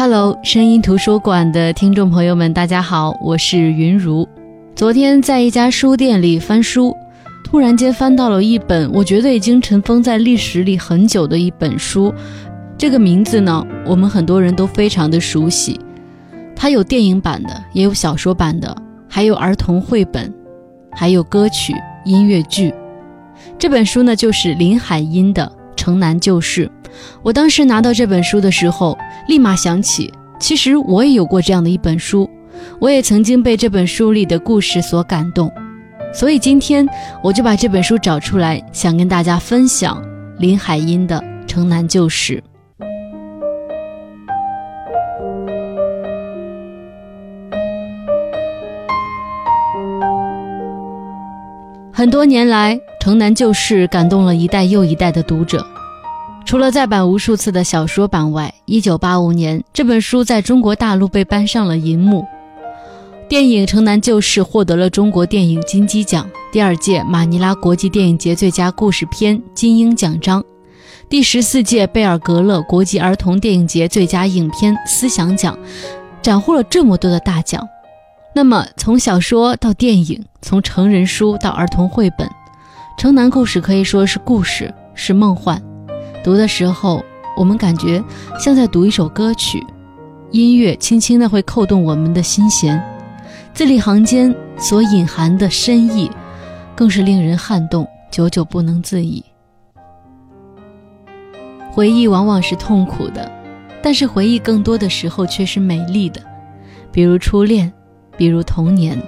Hello，声音图书馆的听众朋友们，大家好，我是云如。昨天在一家书店里翻书，突然间翻到了一本我觉得已经尘封在历史里很久的一本书。这个名字呢，我们很多人都非常的熟悉。它有电影版的，也有小说版的，还有儿童绘本，还有歌曲、音乐剧。这本书呢，就是林海音的《城南旧事》。我当时拿到这本书的时候，立马想起，其实我也有过这样的一本书，我也曾经被这本书里的故事所感动，所以今天我就把这本书找出来，想跟大家分享林海音的《城南旧事》。很多年来，《城南旧事》感动了一代又一代的读者。除了再版无数次的小说版外，一九八五年这本书在中国大陆被搬上了银幕。电影《城南旧事》获得了中国电影金鸡奖、第二届马尼拉国际电影节最佳故事片金鹰奖章、第十四届贝尔格勒国际儿童电影节最佳影片思想奖，斩获了这么多的大奖。那么，从小说到电影，从成人书到儿童绘本，《城南故事》可以说是故事，是梦幻。读的时候，我们感觉像在读一首歌曲，音乐轻轻的会扣动我们的心弦，字里行间所隐含的深意，更是令人撼动，久久不能自已。回忆往往是痛苦的，但是回忆更多的时候却是美丽的，比如初恋，比如童年，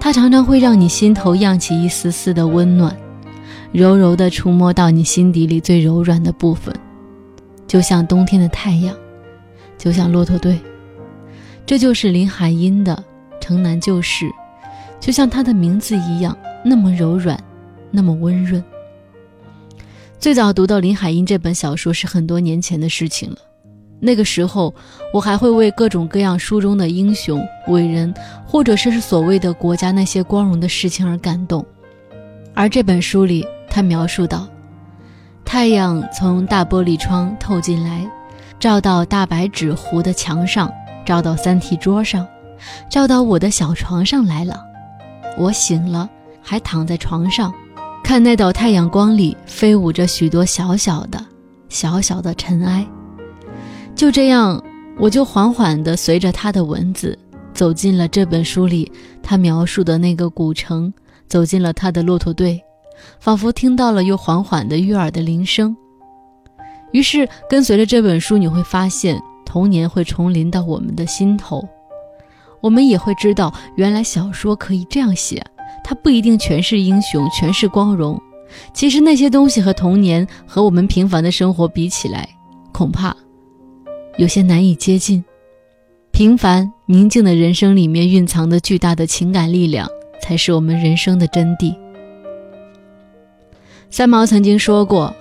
它常常会让你心头漾起一丝丝的温暖。柔柔地触摸到你心底里最柔软的部分，就像冬天的太阳，就像骆驼队。这就是林海音的《城南旧事》，就像它的名字一样，那么柔软，那么温润。最早读到林海音这本小说是很多年前的事情了，那个时候我还会为各种各样书中的英雄伟人，或者是所谓的国家那些光荣的事情而感动，而这本书里。他描述道：“太阳从大玻璃窗透进来，照到大白纸糊的墙上，照到三体桌上，照到我的小床上来了。我醒了，还躺在床上，看那道太阳光里飞舞着许多小小的、小小的尘埃。就这样，我就缓缓地随着他的文字，走进了这本书里他描述的那个古城，走进了他的骆驼队。”仿佛听到了又缓缓的悦耳的铃声，于是跟随着这本书，你会发现童年会重临到我们的心头，我们也会知道，原来小说可以这样写，它不一定全是英雄，全是光荣。其实那些东西和童年和我们平凡的生活比起来，恐怕有些难以接近。平凡宁静的人生里面蕴藏的巨大的情感力量，才是我们人生的真谛。三毛曾经说过：“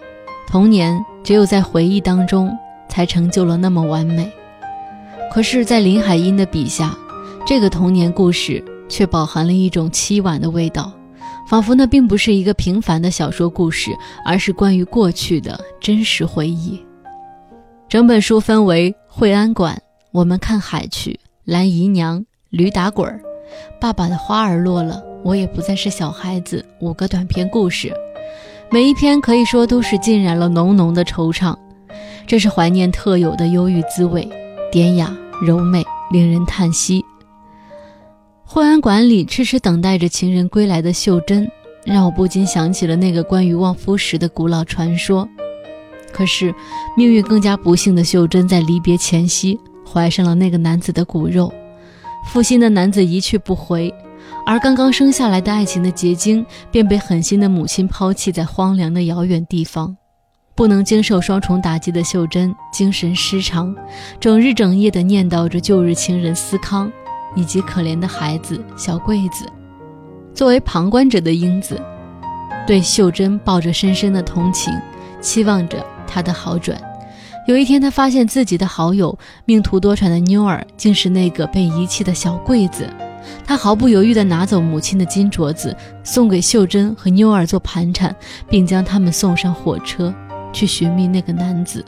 童年只有在回忆当中，才成就了那么完美。”可是，在林海音的笔下，这个童年故事却饱含了一种凄婉的味道，仿佛那并不是一个平凡的小说故事，而是关于过去的真实回忆。整本书分为《惠安馆》《我们看海去》《蓝姨娘》《驴打滚》《爸爸的花儿落了》《我也不再是小孩子》五个短篇故事。每一篇可以说都是浸染了浓浓的惆怅，这是怀念特有的忧郁滋味，典雅柔美，令人叹息。惠安馆里痴痴等待着情人归来的秀珍，让我不禁想起了那个关于望夫石的古老传说。可是命运更加不幸的秀珍，在离别前夕怀上了那个男子的骨肉，负心的男子一去不回。而刚刚生下来的爱情的结晶，便被狠心的母亲抛弃在荒凉的遥远地方。不能经受双重打击的秀珍精神失常，整日整夜地念叨着旧日情人思康，以及可怜的孩子小桂子。作为旁观者的英子，对秀珍抱着深深的同情，期望着她的好转。有一天，她发现自己的好友命途多舛的妞儿，竟是那个被遗弃的小桂子。他毫不犹豫地拿走母亲的金镯子，送给秀珍和妞儿做盘缠，并将他们送上火车，去寻觅那个男子。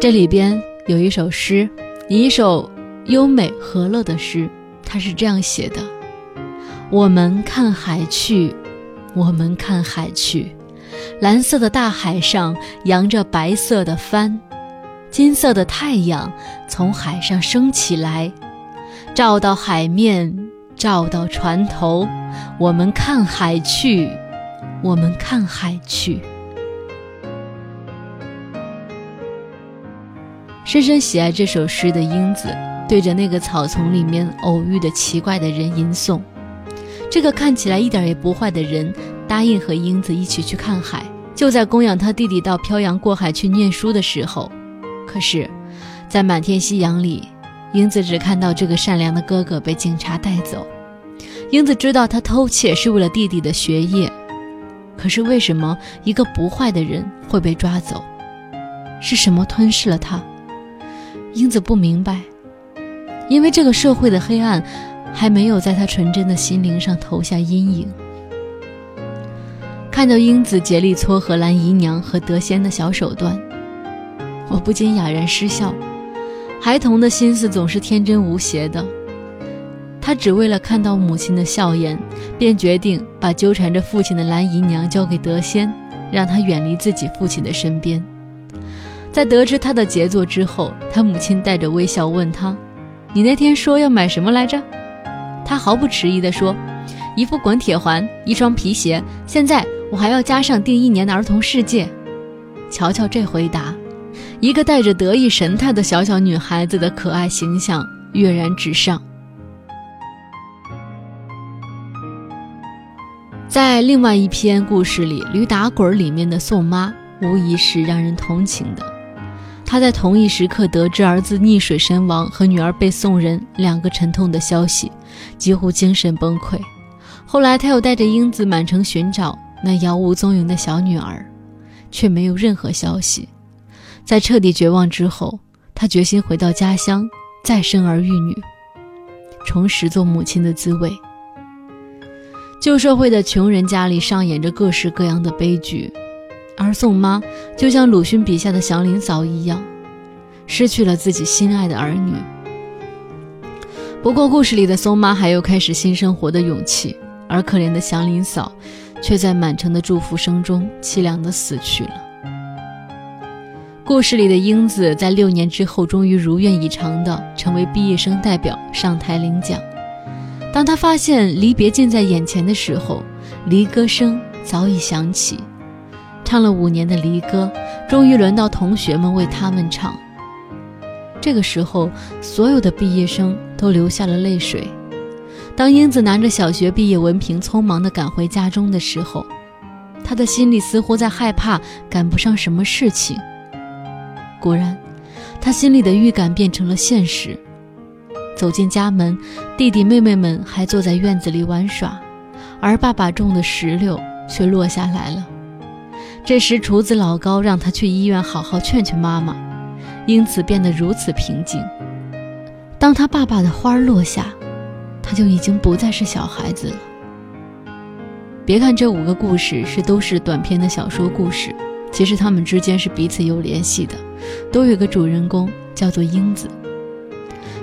这里边有一首诗，一首优美和乐的诗，它是这样写的：“我们看海去，我们看海去，蓝色的大海上扬着白色的帆，金色的太阳从海上升起来，照到海面，照到船头。我们看海去，我们看海去。深深喜爱这首诗的英子，对着那个草丛里面偶遇的奇怪的人吟诵。这个看起来一点也不坏的人答应和英子一起去看海，就在供养他弟弟到漂洋过海去念书的时候。可是，在满天夕阳里，英子只看到这个善良的哥哥被警察带走。英子知道他偷窃是为了弟弟的学业，可是为什么一个不坏的人会被抓走？是什么吞噬了他？英子不明白，因为这个社会的黑暗还没有在他纯真的心灵上投下阴影。看到英子竭力撮合蓝姨娘和德仙的小手段，我不禁哑然失笑。孩童的心思总是天真无邪的，他只为了看到母亲的笑颜，便决定把纠缠着父亲的蓝姨娘交给德仙，让他远离自己父亲的身边。在得知他的杰作之后，他母亲带着微笑问他：“你那天说要买什么来着？”他毫不迟疑地说：“一副滚铁环，一双皮鞋。现在我还要加上订一年的儿童世界。”瞧瞧这回答，一个带着得意神态的小小女孩子的可爱形象跃然纸上。在另外一篇故事里，《驴打滚》里面的宋妈无疑是让人同情的。她在同一时刻得知儿子溺水身亡和女儿被送人两个沉痛的消息，几乎精神崩溃。后来他又带着英子满城寻找那杳无踪影的小女儿，却没有任何消息。在彻底绝望之后，他决心回到家乡，再生儿育女，重拾做母亲的滋味。旧社会的穷人家里上演着各式各样的悲剧。而宋妈就像鲁迅笔下的祥林嫂一样，失去了自己心爱的儿女。不过，故事里的松妈还有开始新生活的勇气，而可怜的祥林嫂却在满城的祝福声中凄凉地死去了。故事里的英子在六年之后，终于如愿以偿地成为毕业生代表上台领奖。当他发现离别近在眼前的时候，离歌声早已响起。唱了五年的离歌，终于轮到同学们为他们唱。这个时候，所有的毕业生都流下了泪水。当英子拿着小学毕业文凭，匆忙地赶回家中的时候，她的心里似乎在害怕赶不上什么事情。果然，她心里的预感变成了现实。走进家门，弟弟妹妹们还坐在院子里玩耍，而爸爸种的石榴却落下来了。这时，厨子老高让他去医院好好劝劝妈妈，因此变得如此平静。当他爸爸的花落下，他就已经不再是小孩子了。别看这五个故事是都是短篇的小说故事，其实他们之间是彼此有联系的，都有个主人公叫做英子。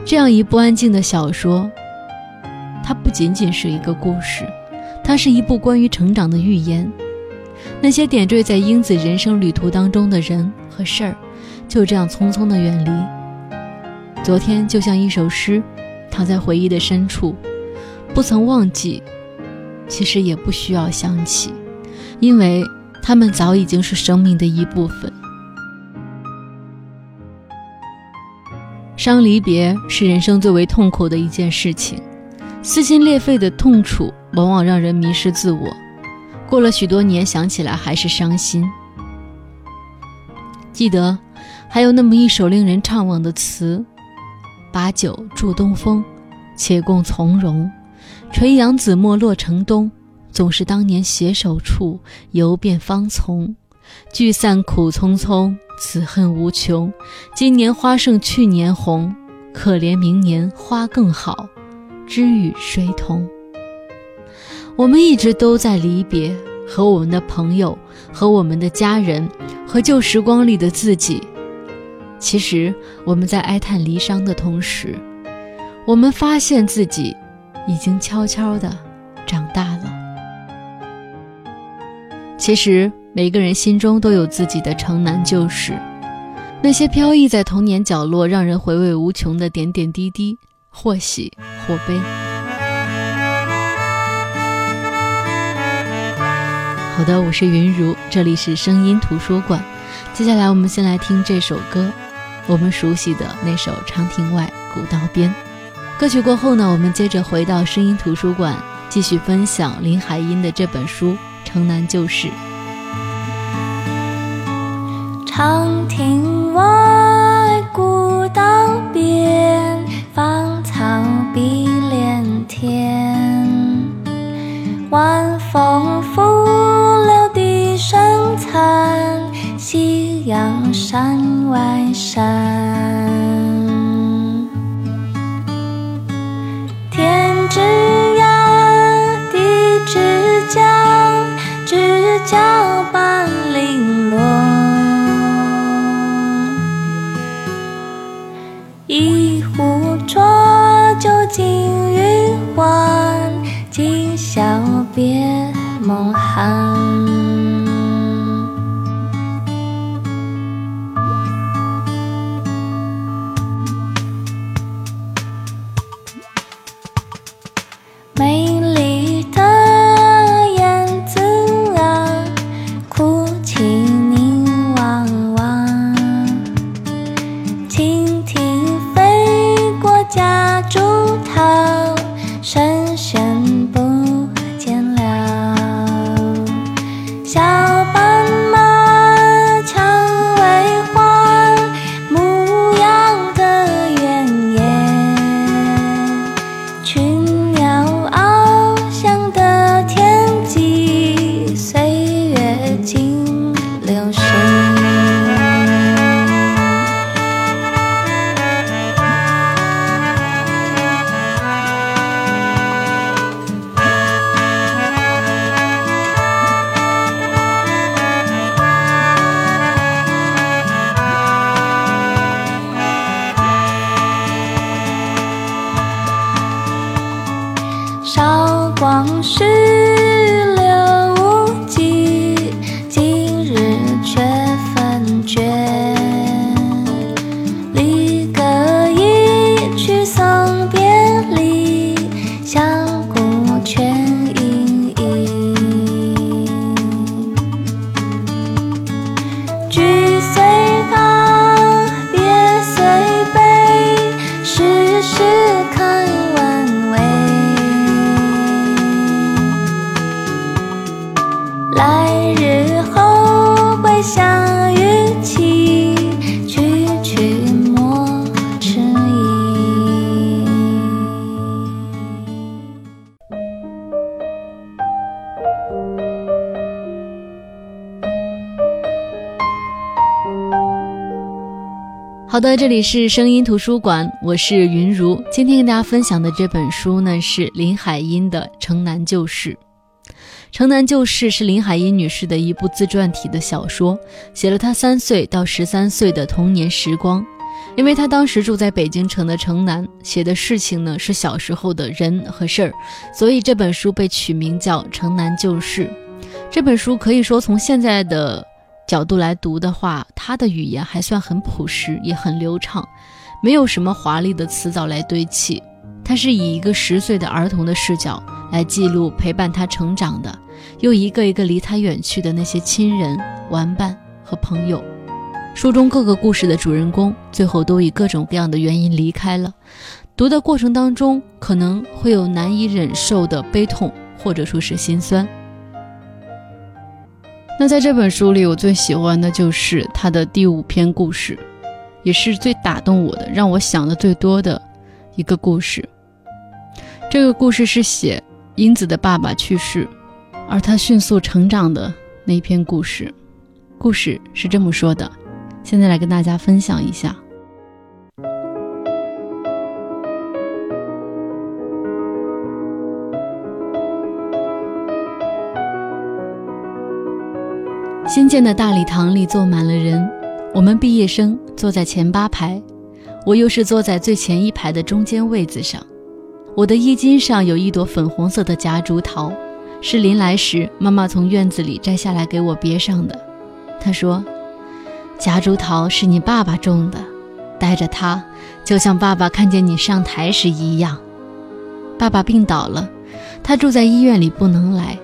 这样一部安静的小说，它不仅仅是一个故事，它是一部关于成长的寓言。那些点缀在英子人生旅途当中的人和事儿，就这样匆匆的远离。昨天就像一首诗，躺在回忆的深处，不曾忘记，其实也不需要想起，因为他们早已经是生命的一部分。伤离别是人生最为痛苦的一件事情，撕心裂肺的痛楚往往让人迷失自我。过了许多年，想起来还是伤心。记得还有那么一首令人怅惘的词：“把酒祝东风，且共从容。垂杨紫陌洛城东，总是当年携手处，游遍芳丛。聚散苦匆匆，此恨无穷。今年花胜去年红，可怜明年花更好，知与谁同？”我们一直都在离别，和我们的朋友，和我们的家人，和旧时光里的自己。其实我们在哀叹离殇的同时，我们发现自己已经悄悄地长大了。其实每个人心中都有自己的城南旧事，那些飘逸在童年角落、让人回味无穷的点点滴滴，或喜或悲。好的，我是云如，这里是声音图书馆。接下来我们先来听这首歌，我们熟悉的那首《长亭外，古道边》。歌曲过后呢，我们接着回到声音图书馆，继续分享林海音的这本书《城南旧事》。长亭外，古道边，芳草碧连天，晚风拂柳笛声残。夕阳山外山，天之涯，地之角，知交 hati 韶光逝好的，这里是声音图书馆，我是云如。今天跟大家分享的这本书呢，是林海音的《城南旧事》。《城南旧事》是林海音女士的一部自传体的小说，写了她三岁到十三岁的童年时光。因为她当时住在北京城的城南，写的事情呢是小时候的人和事儿，所以这本书被取名叫《城南旧事》。这本书可以说从现在的。角度来读的话，他的语言还算很朴实，也很流畅，没有什么华丽的词藻来堆砌。他是以一个十岁的儿童的视角来记录陪伴他成长的，又一个一个离他远去的那些亲人、玩伴和朋友。书中各个故事的主人公最后都以各种各样的原因离开了。读的过程当中，可能会有难以忍受的悲痛，或者说是心酸。那在这本书里，我最喜欢的就是他的第五篇故事，也是最打动我的，让我想的最多的一个故事。这个故事是写英子的爸爸去世，而他迅速成长的那一篇故事。故事是这么说的，现在来跟大家分享一下。新建的大礼堂里坐满了人，我们毕业生坐在前八排，我又是坐在最前一排的中间位子上。我的衣襟上有一朵粉红色的夹竹桃，是临来时妈妈从院子里摘下来给我别上的。她说：“夹竹桃是你爸爸种的，带着它，就像爸爸看见你上台时一样。”爸爸病倒了，他住在医院里不能来。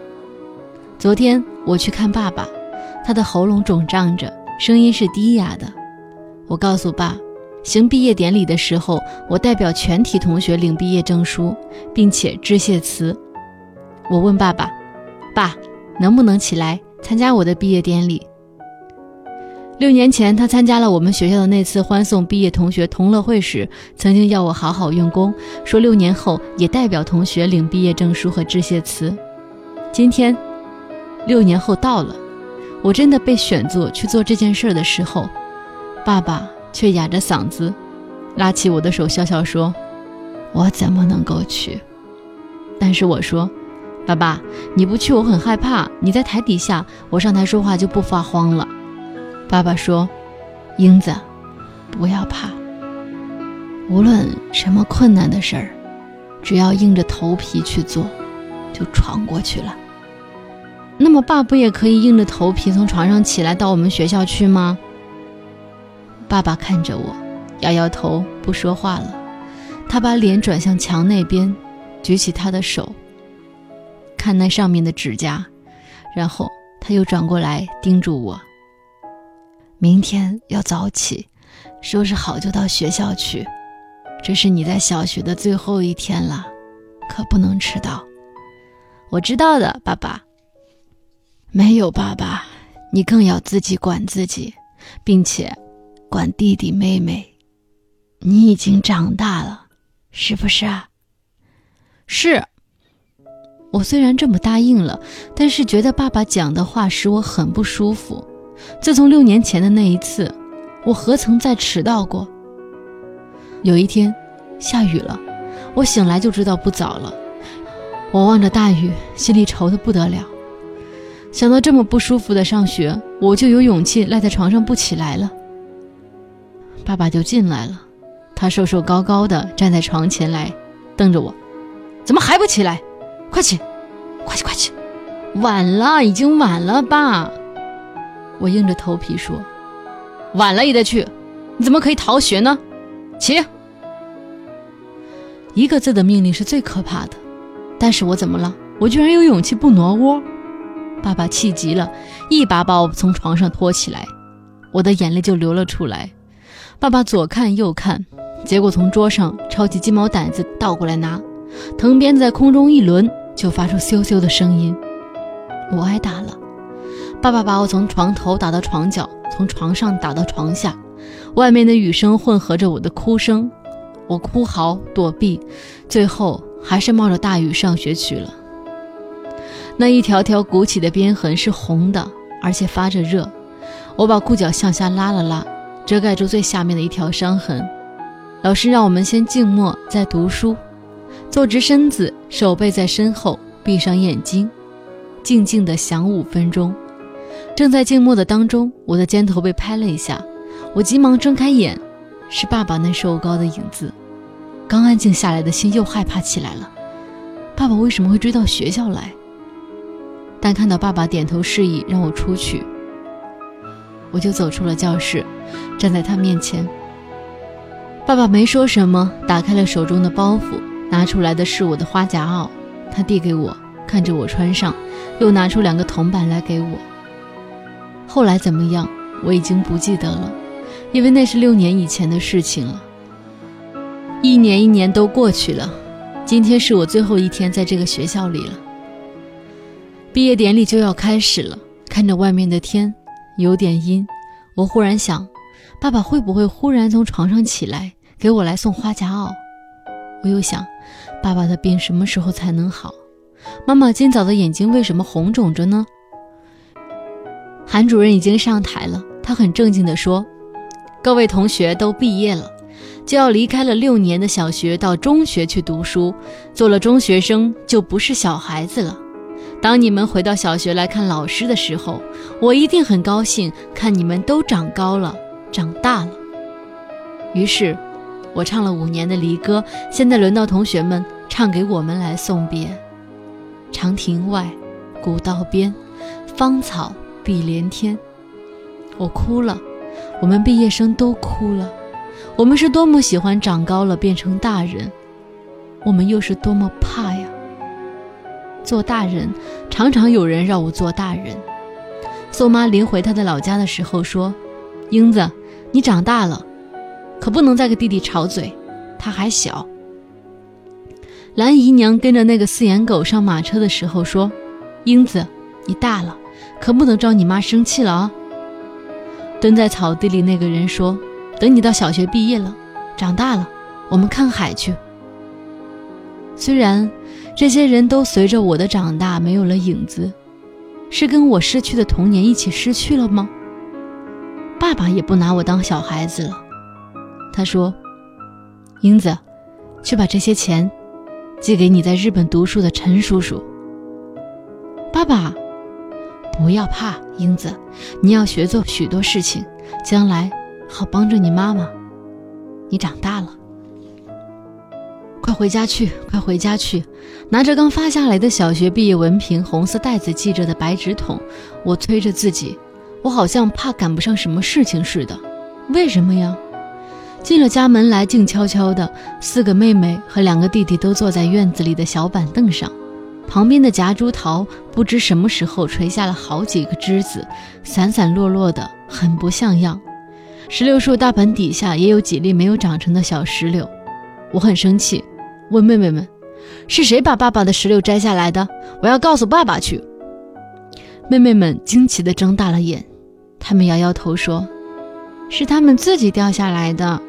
昨天我去看爸爸，他的喉咙肿胀着，声音是低哑的。我告诉爸，行毕业典礼的时候，我代表全体同学领毕业证书，并且致谢词。我问爸爸：“爸，能不能起来参加我的毕业典礼？”六年前，他参加了我们学校的那次欢送毕业同学同乐会时，曾经要我好好用功，说六年后也代表同学领毕业证书和致谢词。今天，六年后到了，我真的被选做去做这件事的时候，爸爸却哑着嗓子，拉起我的手，笑笑说：“我怎么能够去？”但是我说：“爸爸，你不去我很害怕，你在台底下，我上台说话就不发慌了。”爸爸说：“英子，不要怕。无论什么困难的事儿，只要硬着头皮去做，就闯过去了。那么，爸不也可以硬着头皮从床上起来到我们学校去吗？”爸爸看着我，摇摇头，不说话了。他把脸转向墙那边，举起他的手，看那上面的指甲，然后他又转过来叮嘱我。明天要早起，收拾好就到学校去。这是你在小学的最后一天了，可不能迟到。我知道的，爸爸。没有爸爸，你更要自己管自己，并且管弟弟妹妹。你已经长大了，是不是啊？是。我虽然这么答应了，但是觉得爸爸讲的话使我很不舒服。自从六年前的那一次，我何曾再迟到过？有一天，下雨了，我醒来就知道不早了。我望着大雨，心里愁得不得了。想到这么不舒服的上学，我就有勇气赖在床上不起来了。爸爸就进来了，他瘦瘦高高的站在床前来，瞪着我：“怎么还不起来？快起，快起，快起！晚了，已经晚了，爸。”我硬着头皮说：“晚了也得去，你怎么可以逃学呢？起！”一个字的命令是最可怕的，但是我怎么了？我居然有勇气不挪窝！爸爸气急了，一把把我从床上拖起来，我的眼泪就流了出来。爸爸左看右看，结果从桌上抄起鸡毛掸子倒过来拿，藤鞭在空中一抡，就发出咻咻的声音。我挨打了。爸爸把我从床头打到床角，从床上打到床下，外面的雨声混合着我的哭声，我哭嚎躲避，最后还是冒着大雨上学去了。那一条条鼓起的鞭痕是红的，而且发着热。我把裤脚向下拉了拉，遮盖住最下面的一条伤痕。老师让我们先静默，再读书，坐直身子，手背在身后，闭上眼睛，静静地想五分钟。正在静默的当中，我的肩头被拍了一下，我急忙睁开眼，是爸爸那瘦高的影子。刚安静下来的心又害怕起来了，爸爸为什么会追到学校来？但看到爸爸点头示意让我出去，我就走出了教室，站在他面前。爸爸没说什么，打开了手中的包袱，拿出来的是我的花夹袄，他递给我，看着我穿上，又拿出两个铜板来给我。后来怎么样，我已经不记得了，因为那是六年以前的事情了。一年一年都过去了，今天是我最后一天在这个学校里了。毕业典礼就要开始了，看着外面的天有点阴，我忽然想，爸爸会不会忽然从床上起来给我来送花夹袄？我又想，爸爸的病什么时候才能好？妈妈今早的眼睛为什么红肿着呢？韩主任已经上台了，他很正经地说：“各位同学都毕业了，就要离开了六年的小学，到中学去读书。做了中学生就不是小孩子了。当你们回到小学来看老师的时候，我一定很高兴，看你们都长高了，长大了。于是，我唱了五年的离歌，现在轮到同学们唱给我们来送别。长亭外，古道边，芳草碧连天。我哭了，我们毕业生都哭了。我们是多么喜欢长高了变成大人，我们又是多么怕呀！做大人，常常有人让我做大人。宋妈临回她的老家的时候说：“英子，你长大了，可不能再跟弟弟吵嘴，他还小。”蓝姨娘跟着那个四眼狗上马车的时候说：“英子，你大了，可不能招你妈生气了啊。”蹲在草地里那个人说。等你到小学毕业了，长大了，我们看海去。虽然这些人都随着我的长大没有了影子，是跟我失去的童年一起失去了吗？爸爸也不拿我当小孩子了。他说：“英子，去把这些钱寄给你在日本读书的陈叔叔。”爸爸，不要怕，英子，你要学做许多事情，将来。好帮着你妈妈，你长大了，回家去，快回家去！拿着刚发下来的小学毕业文凭，红色袋子系着的白纸筒，我催着自己，我好像怕赶不上什么事情似的。为什么呀？进了家门来，静悄悄的，四个妹妹和两个弟弟都坐在院子里的小板凳上，旁边的夹竹桃不知什么时候垂下了好几个枝子，散散落落的，很不像样。石榴树大盆底下也有几粒没有长成的小石榴，我很生气，问妹妹们：“是谁把爸爸的石榴摘下来的？我要告诉爸爸去。”妹妹们惊奇地睁大了眼，她们摇摇头说：“是他们自己掉下来的。”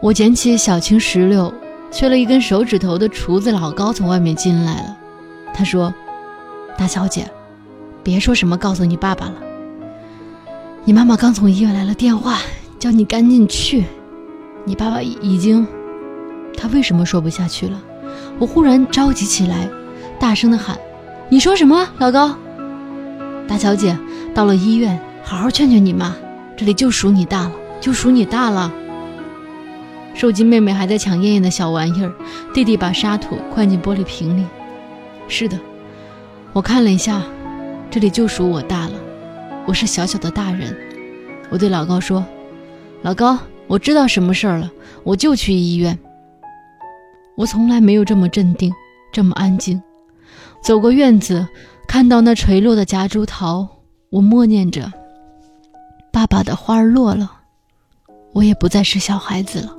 我捡起小青石榴，缺了一根手指头的厨子老高从外面进来了，他说：“大小姐，别说什么告诉你爸爸了。”你妈妈刚从医院来了电话，叫你赶紧去。你爸爸已经……他为什么说不下去了？我忽然着急起来，大声的喊：“你说什么，老高？大小姐，到了医院，好好劝劝你妈，这里就属你大了，就属你大了。”手机妹妹还在抢燕燕的小玩意儿，弟弟把沙土灌进玻璃瓶里。是的，我看了一下，这里就属我大了。我是小小的大人，我对老高说：“老高，我知道什么事儿了，我就去医院。”我从来没有这么镇定，这么安静。走过院子，看到那垂落的夹竹桃，我默念着：“爸爸的花儿落了，我也不再是小孩子了。”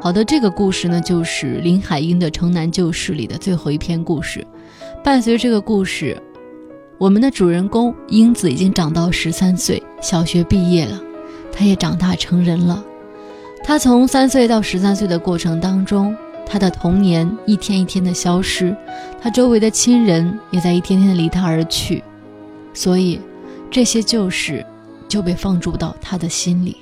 好的，这个故事呢，就是林海音的《城南旧事》里的最后一篇故事。伴随这个故事，我们的主人公英子已经长到十三岁，小学毕业了，她也长大成人了。她从三岁到十三岁的过程当中，她的童年一天一天的消失，她周围的亲人也在一天天的离她而去，所以这些旧事就被放逐到她的心里。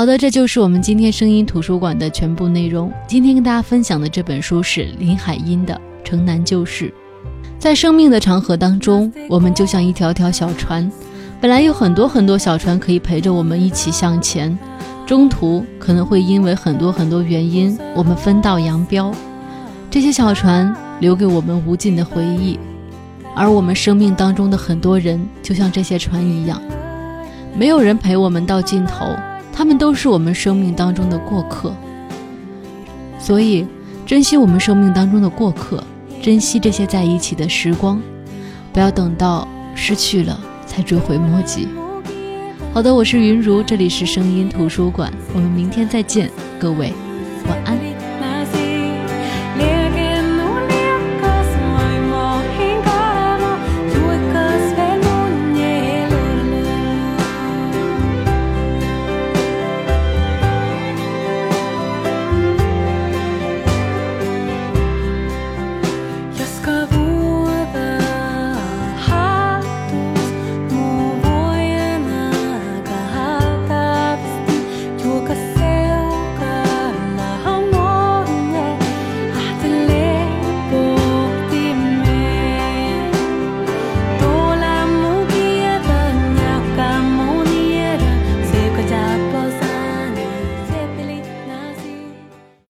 好的，这就是我们今天声音图书馆的全部内容。今天跟大家分享的这本书是林海音的《城南旧事》。在生命的长河当中，我们就像一条条小船，本来有很多很多小船可以陪着我们一起向前，中途可能会因为很多很多原因，我们分道扬镳。这些小船留给我们无尽的回忆，而我们生命当中的很多人，就像这些船一样，没有人陪我们到尽头。他们都是我们生命当中的过客，所以珍惜我们生命当中的过客，珍惜这些在一起的时光，不要等到失去了才追悔莫及。好的，我是云如，这里是声音图书馆，我们明天再见，各位晚安。